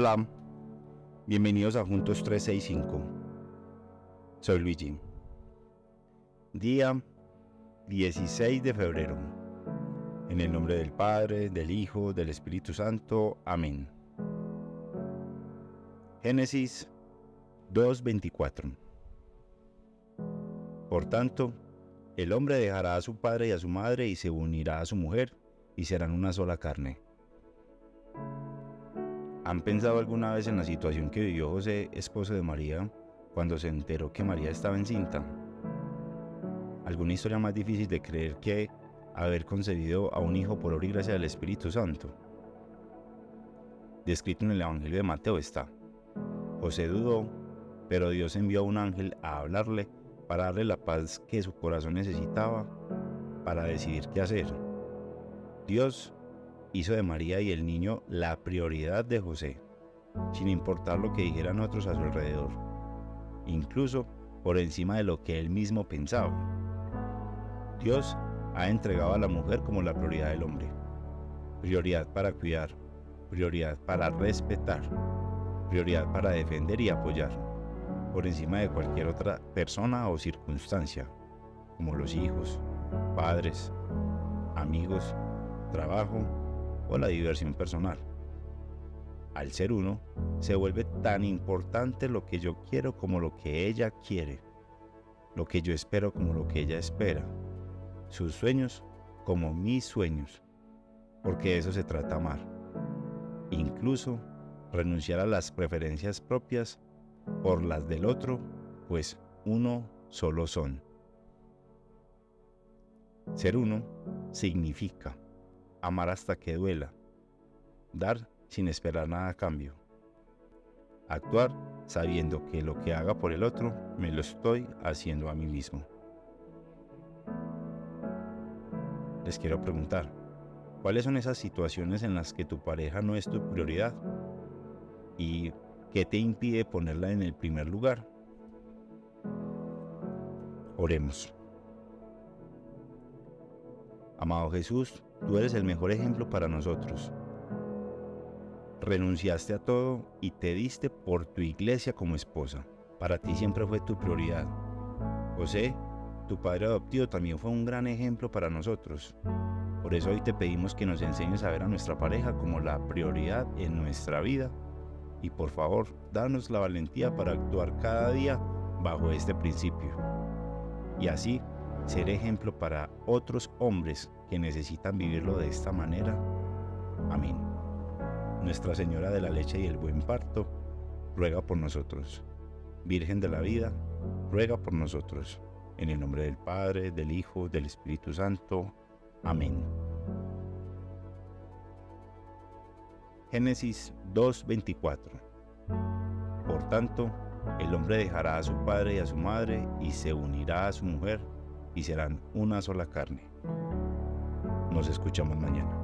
Hola, bienvenidos a Juntos 365. Soy Luigi. Día 16 de febrero. En el nombre del Padre, del Hijo, del Espíritu Santo. Amén. Génesis 2.24. Por tanto, el hombre dejará a su padre y a su madre y se unirá a su mujer y serán una sola carne. ¿Han pensado alguna vez en la situación que vivió José, esposo de María, cuando se enteró que María estaba encinta? ¿Alguna historia más difícil de creer que haber concebido a un hijo por obra y gracia del Espíritu Santo? Descrito en el Evangelio de Mateo está. José dudó, pero Dios envió a un ángel a hablarle para darle la paz que su corazón necesitaba para decidir qué hacer. Dios hizo de María y el niño la prioridad de José, sin importar lo que dijeran otros a su alrededor, incluso por encima de lo que él mismo pensaba. Dios ha entregado a la mujer como la prioridad del hombre, prioridad para cuidar, prioridad para respetar, prioridad para defender y apoyar, por encima de cualquier otra persona o circunstancia, como los hijos, padres, amigos, trabajo o la diversión personal. Al ser uno, se vuelve tan importante lo que yo quiero como lo que ella quiere, lo que yo espero como lo que ella espera, sus sueños como mis sueños, porque eso se trata amar. Incluso renunciar a las preferencias propias por las del otro, pues uno solo son. Ser uno significa amar hasta que duela, dar sin esperar nada a cambio, actuar sabiendo que lo que haga por el otro me lo estoy haciendo a mí mismo. Les quiero preguntar, ¿cuáles son esas situaciones en las que tu pareja no es tu prioridad? ¿Y qué te impide ponerla en el primer lugar? Oremos. Amado Jesús, tú eres el mejor ejemplo para nosotros. Renunciaste a todo y te diste por tu iglesia como esposa. Para ti siempre fue tu prioridad. José, tu padre adoptivo también fue un gran ejemplo para nosotros. Por eso hoy te pedimos que nos enseñes a ver a nuestra pareja como la prioridad en nuestra vida. Y por favor, danos la valentía para actuar cada día bajo este principio. Y así ser ejemplo para otros hombres que necesitan vivirlo de esta manera. Amén. Nuestra Señora de la Leche y el Buen Parto, ruega por nosotros. Virgen de la Vida, ruega por nosotros. En el nombre del Padre, del Hijo, del Espíritu Santo. Amén. Génesis 2.24 Por tanto, el hombre dejará a su padre y a su madre y se unirá a su mujer y serán una sola carne. Nos escuchamos mañana.